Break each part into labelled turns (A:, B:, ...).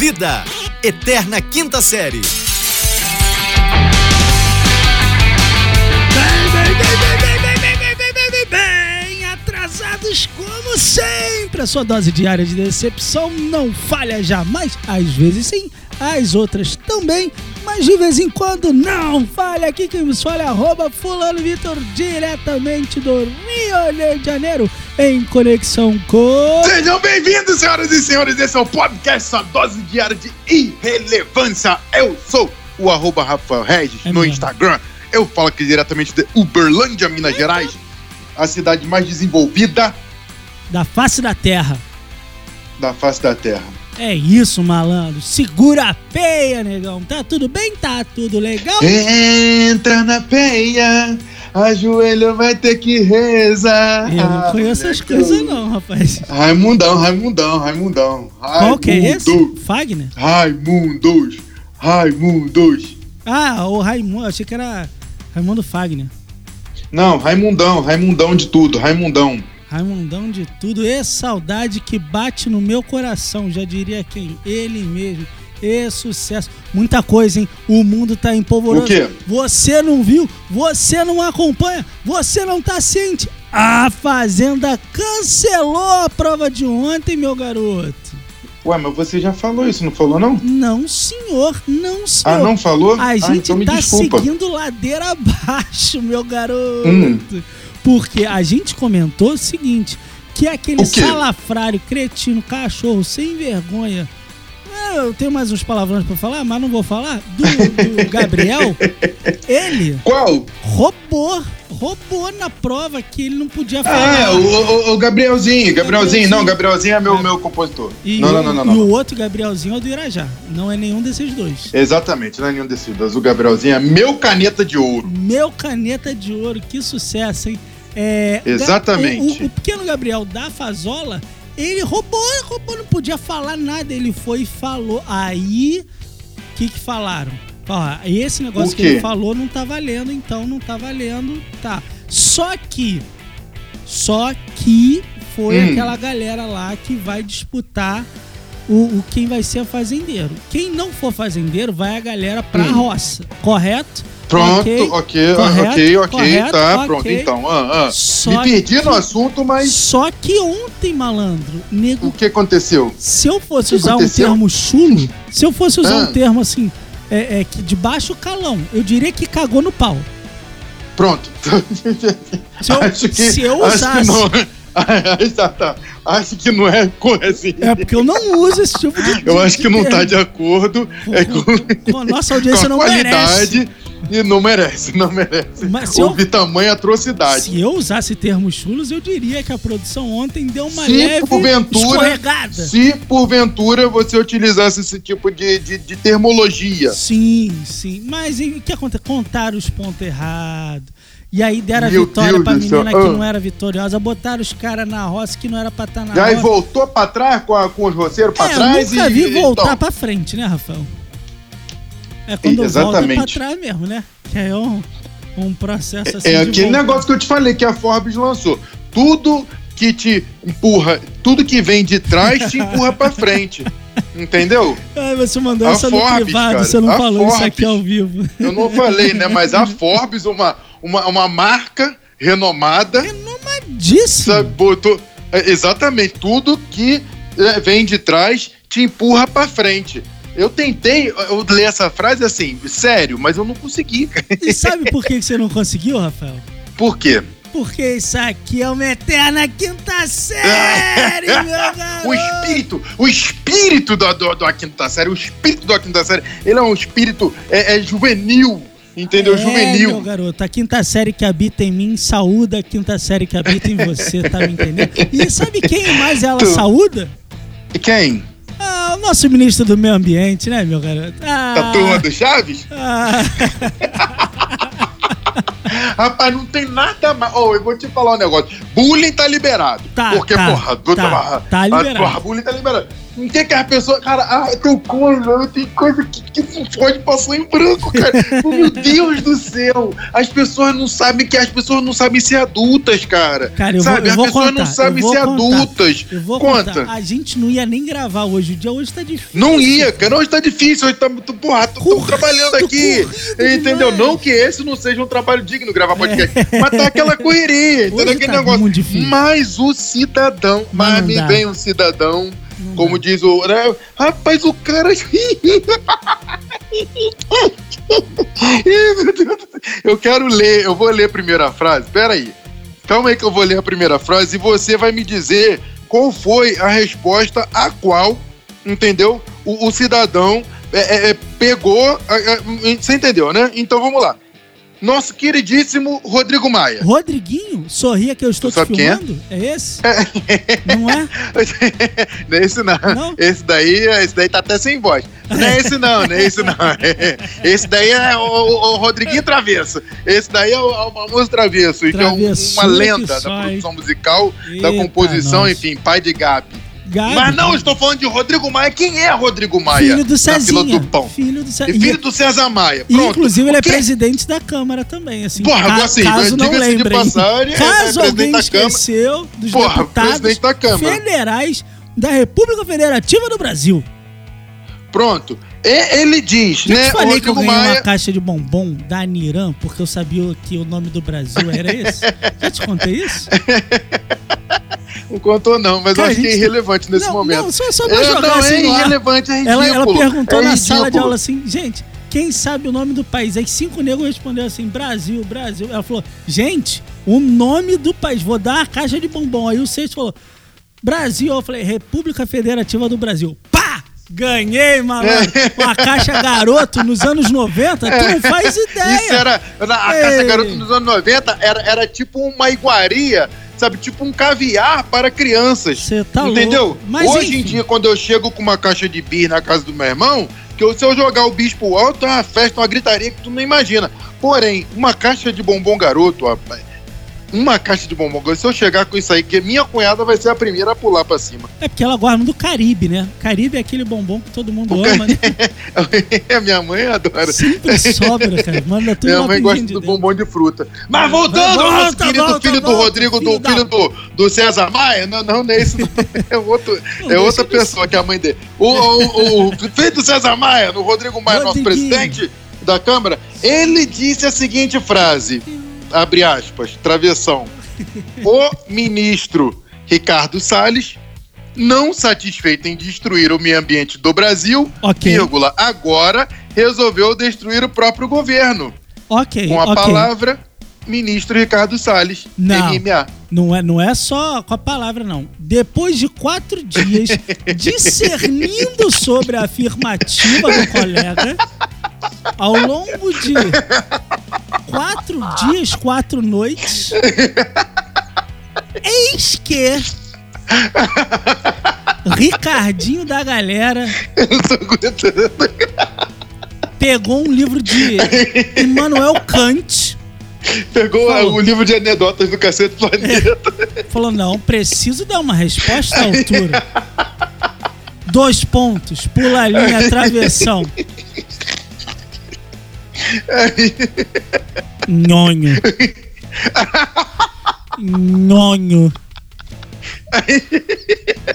A: Vida, Eterna Quinta Série.
B: Bem, bem, bem, bem, bem, bem, bem, bem, bem, bem, bem, bem, atrasados como sempre. A sua dose diária de decepção não falha jamais, às vezes sim, às outras também mas de vez em quando não falha. Aqui quem nos fala é arroba fulano Vitor, diretamente do Rio de Janeiro, em conexão com...
C: Sejam bem-vindos, senhoras e senhores. Esse é o podcast, sua dose diária de irrelevância. Eu sou o arroba Rafael Regis
B: É
C: no
B: mesmo.
C: Instagram. Eu falo aqui diretamente de Uberlândia, Minas Gerais, a cidade mais desenvolvida
B: Da face da terra.
C: da face da Terra.
B: É isso, malandro. Segura a peia, negão. Tá tudo bem? Tá tudo legal?
C: Entra na peia, ajoelho vai ter que rezar.
B: Eu não conheço essas coisas não, rapaz.
C: Raimundão, Raimundão, Raimundão.
B: Qual que é esse? Fagner?
C: Raimundos, Raimundos.
B: Ah, o Raimundo. Achei que era Raimundo Fagner.
C: Não, Raimundão, Raimundão de tudo, Raimundão.
B: Raimundão de tudo. E saudade que bate no meu coração. Já diria quem? Ele mesmo. E sucesso. Muita coisa, hein? O mundo tá empolvoroso.
C: O quê?
B: Você não viu? Você não acompanha? Você não tá ciente? A Fazenda cancelou a prova de ontem, meu garoto.
C: Ué, mas você já falou isso, não falou não?
B: Não, senhor. Não, senhor.
C: Ah, não falou?
B: A
C: ah,
B: gente
C: então me
B: tá seguindo ladeira abaixo, meu garoto.
C: Hum.
B: Porque a gente comentou o seguinte: que aquele
C: O quê?
B: salafrário, cretino, cachorro, sem vergonha. é, Eu tenho mais uns palavrões pra falar, mas não vou falar. Do, do Gabriel, ele
C: Qual?
B: roubou, roubou na prova que ele não podia falar.
C: Ah, é, o, o- o Gabrielzinho, Gabrielzinho. Não, Gabrielzinho é meu, meu compositor.
B: E,
C: não,
B: o,
C: não, não, não,
B: e
C: não.
B: o outro Gabrielzinho é o do Irajá. Não é nenhum desses dois.
C: Exatamente, não é nenhum desses dois. O Gabrielzinho é meu caneta de ouro.
B: Meu caneta de ouro, que sucesso, hein? É,
C: Exatamente.
B: O, o- o pequeno Gabriel da Fazola, ele roubou, roubou, não podia falar nada. Ele foi e falou. Aí, o que que falaram? Ó, esse negócio que ele falou não tá valendo, então não tá valendo, tá. Só que, só que foi
C: Hum.
B: aquela galera lá que vai disputar o, o quem vai ser fazendeiro. Quem não for fazendeiro, vai a galera pra
C: Hum.
B: roça, correto?
C: Pronto,
B: Ok,
C: ok,
B: correto,
C: ok, ok,
B: correto,
C: tá,
B: ok.
C: pronto. Então, ah, ah.
B: Só
C: me perdi
B: que-
C: no assunto, mas
B: Só que ontem, malandro, nego,
C: o que aconteceu?
B: se eu fosse usar
C: aconteceu?
B: um termo chulo, se eu fosse usar
C: Ah.
B: um termo assim, é, é que de baixo calão, eu diria que cagou no pau.
C: Pronto.
B: Se eu,
C: acho que,
B: se eu usasse.
C: que não. Ah, tá. Acho que não é coisa assim.
B: É porque eu não uso esse tipo de.
C: Eu acho que não tá
B: termo.
C: de acordo é com,
B: Com a nossa audiência
C: com a
B: não merece.
C: E não merece, não merece.
B: Mas se eu-
C: Houve tamanha atrocidade.
B: Se eu usasse termos chulos, eu diria que a produção ontem deu uma
C: Se
B: leve escorregada.
C: Se porventura você utilizasse esse tipo de, de, de termologia.
B: Sim, sim. Mas e o que acontece? Contaram os pontos errados. E aí deram a vitória
C: Deus
B: pra menina que
C: Ah.
B: não era vitoriosa. Botaram os caras na roça que não era pra estar na
C: Já e
B: roça.
C: voltou pra trás com, a- com os roceiros pra
B: é,
C: trás
B: eu nunca
C: e.
B: vi voltar
C: então,
B: pra frente, né, Rafael? É quando
C: Exatamente.
B: volta pra trás mesmo, né? Que é um, um processo assim
C: É
B: de
C: aquele
B: voltar.
C: negócio que eu te falei que a Forbes lançou. Tudo que te empurra, tudo que vem de trás te empurra pra frente. Entendeu?
B: Ai, você mandou
C: A
B: essa no
C: Forbes,
B: privado,
C: cara,
B: você não falou isso
C: Forbes.
B: aqui ao vivo.
C: Eu não falei, né? Mas a Forbes, uma, uma, uma marca renomada,
B: Renomadíssimo.
C: sabe, botou. é, Exatamente, tudo que é, vem de trás te empurra pra frente. Eu tentei eu ler essa frase assim, sério, mas eu não consegui.
B: E sabe por que você não conseguiu, Rafael?
C: Por quê?
B: Porque isso aqui é uma eterna quinta série, meu garoto.
C: O espírito, o espírito da, do, da quinta série, o espírito da quinta série, ele é um espírito é, é juvenil, entendeu?
B: É, meu
C: juvenil.
B: garoto, a quinta série que habita em mim saúda a quinta série que habita em você, tá me entendendo? E sabe quem mais ela
C: Tu.
B: saúda?
C: E quem?
B: O nosso ministro do meio ambiente, né, meu garoto? Ah,
C: Da turma do Chaves?
B: ah,
C: Rapaz, não tem nada mais. Oh, eu vou te falar um negócio. Bullying tá liberado.
B: Tá,
C: Porque,
B: tá,
C: porra,
B: tá, tá
C: ah,
B: liberado.
C: Porra, bullying tá liberado. Não tem que as pessoas. Cara, ah, tem coisa, tem coisa que, que não pode passar em branco, cara. Meu Deus do céu! As pessoas não sabem que as pessoas não sabem ser adultas, cara.
B: Cara, eu
C: Sabe,
B: vou, eu
C: as
B: vou
C: pessoas
B: contar.
C: não sabem ser
B: contar.
C: adultas.
B: Eu vou
C: Conta.
B: contar. A gente não ia nem gravar hoje. O dia hoje tá difícil.
C: Não ia, cara. Hoje tá difícil, hoje tá muito. Porra, tô, tô trabalhando aqui. Entendeu?
B: demais.
C: Não que esse não seja um trabalho digno gravar podcast. Mas tá aquela correria, entendeu?
B: Hoje
C: Aquele
B: tá
C: negócio. Mas o cidadão,
B: Mas
C: me vem um cidadão, como diz o. né? Rapaz, o cara. Eu quero ler, eu vou ler a primeira frase. Pera aí. Calma aí que eu vou ler a primeira frase e você vai me dizer qual foi a resposta a qual, entendeu? O, o cidadão é, é, é, pegou. é, você entendeu, né? Então vamos lá. Nosso queridíssimo Rodrigo Maia.
B: Rodriguinho, sorria que eu estou
C: Tu
B: te
C: é?
B: filmando? É, esse? não é?
C: não é esse não.
B: Não?
C: Esse daí, esse daí tá até sem voz. Não é esse não, não é esse não. Esse daí é o, o- o Rodriguinho Travesso. Esse daí é o, é o famoso Travesso, que é um- uma lenda da produção musical, da
B: Eita,
C: composição,
B: nossa.
C: enfim, pai de Gabi. Mas não, eu estou falando de Rodrigo Maia. Quem é Rodrigo Maia?
B: filho do Cezinha.
C: do pão.
B: Filho do
C: E
B: Cezinha.
C: filho do César Maia.
B: E,
C: Pronto.
B: inclusive, ele é presidente da Câmara também, assim.
C: Porra,
B: ca-
C: assim,
B: caso não lembrem.
C: passagem, é
B: caso
C: presidente
B: alguém esqueceu dos
C: Porra,
B: deputados
C: presidente da Câmara.
B: federais da República Federativa do Brasil.
C: Pronto. E- ele diz,
B: Já
C: né,
B: te falei que eu ganhei
C: Maia.
B: uma caixa de bombom da Aniran porque eu sabia que o nome do Brasil era esse? Já te contei isso?
C: Não contou, não, mas eu acho que é irrelevante nesse
B: não,
C: momento.
B: não, só, só pra
C: É,
B: jogar
C: não,
B: assim
C: é
B: no ar.
C: irrelevante, é ridículo.
B: Ela, ela perguntou
C: é
B: na sala de
C: ridículo.
B: aula assim, gente, quem sabe o nome do país? Aí cinco negros responderam assim, Brasil, Brasil. Ela falou, gente, o nome do país, vou dar uma caixa de bombom. Aí o sexto falou, Brasil. Eu falei, República Federativa do Brasil. Pá! Ganhei, malandro. Uma caixa garoto nos anos 90, tu não faz ideia.
C: Isso era. A
B: Ei.
C: Caça Garoto nos anos 90 era, era tipo uma iguaria, sabe? Tipo um caviar para crianças.
B: Você tá
C: entendeu?
B: louco. Mas,
C: Hoje
B: enfim.
C: em dia, quando eu chego com uma caixa de bis na casa do meu irmão, que eu- se eu jogar o bis pro alto, é uma festa, uma gritaria que tu não imagina. Porém, uma caixa de bombom garoto, rapaz. Uma caixa de bombom. Se eu chegar com isso aí, que minha cunhada vai ser a primeira a pular pra cima.
B: É porque ela gosta muito do Caribe, né? Caribe é aquele bombom que todo mundo
C: O
B: ama, né?
C: minha mãe adora.
B: Sempre sobra, cara. Manda tudo
C: Minha mãe gosta do
B: Deus.
C: bombom de fruta. Mas voltando,
B: Volta,
C: nosso querido
B: volta,
C: filho do
B: volta,
C: Rodrigo,
B: filho
C: do
B: da-
C: filho do, do César Maia, não, não, não é não. é, outro,
B: Não,
C: é outra pessoa que é a mãe dele. O, o, o filho do César Maia, o Rodrigo Maia, nosso presidente da Câmara, ele disse a seguinte frase, abre aspas, travessão. O ministro Ricardo Salles, não satisfeito em destruir o meio ambiente do Brasil,
B: Ok.
C: vírgula, agora resolveu destruir o próprio governo
B: Ok,
C: com a
B: ok.
C: palavra ministro Ricardo Salles,
B: Não.
C: MMA.
B: Não é, não é só com a palavra, não. Depois de quatro dias discernindo sobre a afirmativa do colega, ao longo de quatro dias, quatro noites, eis que Ricardinho da galera
C: Eu não tô aguentando.
B: pegou um livro de Immanuel Kant,
C: Pegou
B: Falou.
C: o livro de anedotas do Cacete Planeta.
B: falou: não, preciso dar uma resposta à altura. Dois pontos, pula a linha, travessão. Nhonho. Nhonho.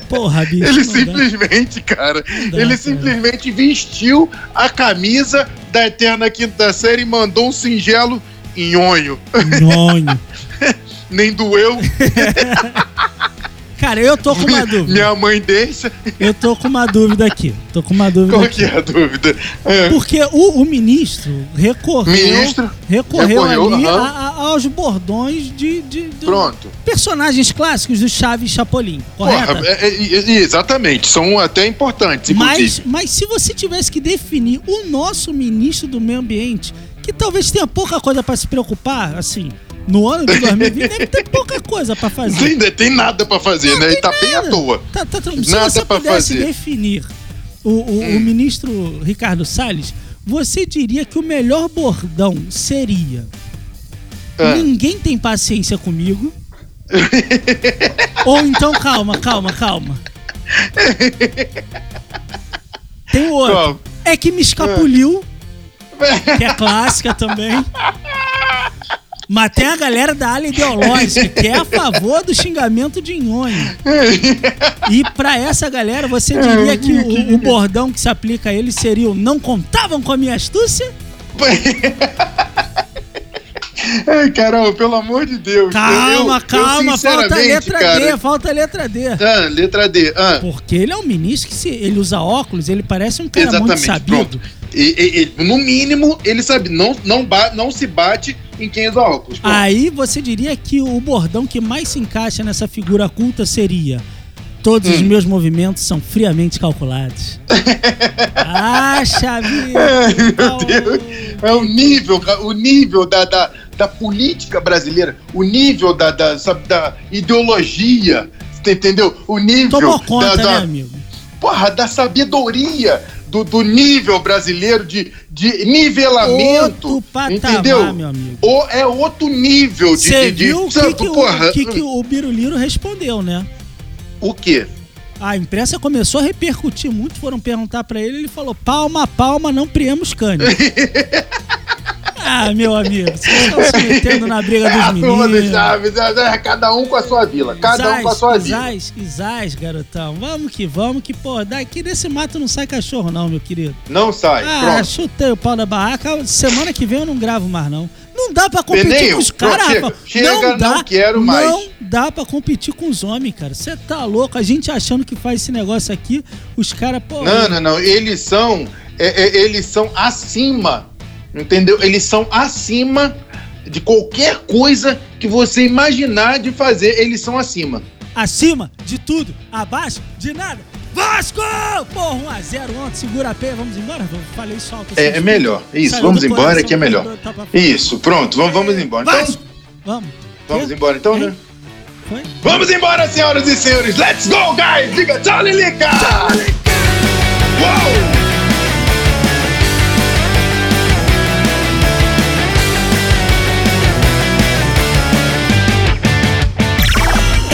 B: Porra, bicho.
C: Ele
B: não dá.
C: simplesmente, cara,
B: dá,
C: ele
B: cara.
C: simplesmente vestiu a camisa da Eterna Quinta Série e mandou um singelo nhonho.
B: Nhonho.
C: Nem doeu,
B: Cara, eu tô com uma dúvida.
C: minha mãe deixa.
B: Eu tô com uma dúvida aqui. Tô com uma dúvida
C: Qual
B: aqui.
C: que é a dúvida? É.
B: Porque o, o ministro recorreu,
C: Ministro
B: recorreu,
C: recorreu,
B: ali a- a- aos bordões de, de- de
C: Pronto.
B: personagens clássicos do Chaves e Chapolin, correto?
C: Porra, é- é- é- exatamente, são até importantes,
B: mas,
C: inclusive.
B: mas se você tivesse que definir o nosso ministro do meio ambiente, que talvez tenha pouca coisa pra se preocupar, assim, no ano de 2020 deve ter pouca coisa pra fazer.
C: Ainda tem nada pra fazer,
B: Não
C: né?
B: Tem
C: tá bem à
B: nada.
C: toa.
B: Tá, tá, se
C: Nada
B: você
C: pra
B: pudesse
C: fazer. Hum.
B: definir o, o- o ministro Ricardo Salles, você diria que o melhor bordão seria
C: É.
B: ninguém tem paciência comigo. Ou então, calma, calma, calma. Tem outro. É que me escapuliu, que é clássica também. Mas tem a galera da ala ideológica, que é a favor do xingamento de nhonho. E pra essa galera, você diria que o, o bordão que se aplica a eles seria o não contavam com a minha astúcia?
C: Ai, Carol, pelo amor de Deus.
B: Calma,
C: Eu- eu,
B: calma, falta a letra
C: cara,
B: D, falta a letra D.
C: Ah, letra D. Ah,
B: Porque ele é um ministro que se ele usa óculos, ele parece um cara muito
C: exatamente,
B: sabido.
C: pronto. E- e- e, no mínimo, ele sabe, não, não, não se bate em quem usa óculos. pronto.
B: Aí você diria que o bordão que mais se encaixa nessa figura culta seria Todos os
C: Hum.
B: meus movimentos são friamente calculados. ah, Xavier!
C: Meu Deus. É o nível, o nível da, da, da política brasileira, o nível da, da, da ideologia, entendeu? O nível
B: Tomou conta,
C: da, da,
B: né, amigo?
C: Porra, da sabedoria do, do nível brasileiro de, de nivelamento.
B: Outro patamar,
C: entendeu?
B: meu amigo.
C: Ou é outro nível de.
B: Você
C: de, de-
B: viu o que, que,
C: porra,
B: o, que, que o Biruliro respondeu, né?
C: o quê?
B: A imprensa começou a repercutir muito, foram perguntar pra ele, ele falou: palma a palma, não priemos cães. ah, meu amigo, vocês estão se metendo na briga dos meninos.
C: Cada um com a sua vila. Cada um com a sua vila.
B: Isais, Isais, garotão. Vamos que vamos, que, pô, daqui desse mato não sai cachorro, não, meu querido.
C: Não sai.
B: Ah,
C: Pronto.
B: chutei o pau da barraca. Semana que vem eu não gravo mais, não. Não dá pra competir
C: Peneio,
B: com os caras. Rafa.
C: Chega,
B: não dá.
C: não quero mais.
B: Não dá pra competir com os homens, cara. Você tá louco. A gente achando que faz esse negócio aqui, os caras, pô.
C: Não, não, não. Eles são. é, é, eles são acima. Entendeu? Eles são acima de qualquer coisa que você imaginar de fazer. Eles são acima.
B: Acima de tudo, abaixo de nada. Vasco! Porra, 1x0 ontem, segura a pé, vamos embora? Eu Falei só
C: É, é melhor. Isso,
B: Saiu
C: vamos embora
B: coração,
C: que é melhor.
B: tá pra fora.
C: Isso, pronto. Vamos, vamos embora. Então,
B: Vasco! Vamos.
C: vamos
B: Quê?
C: embora então, né?
B: Foi?
C: Vamos embora, senhoras e senhores. Let's go, guys! Diga tchau, Lilica! Uou!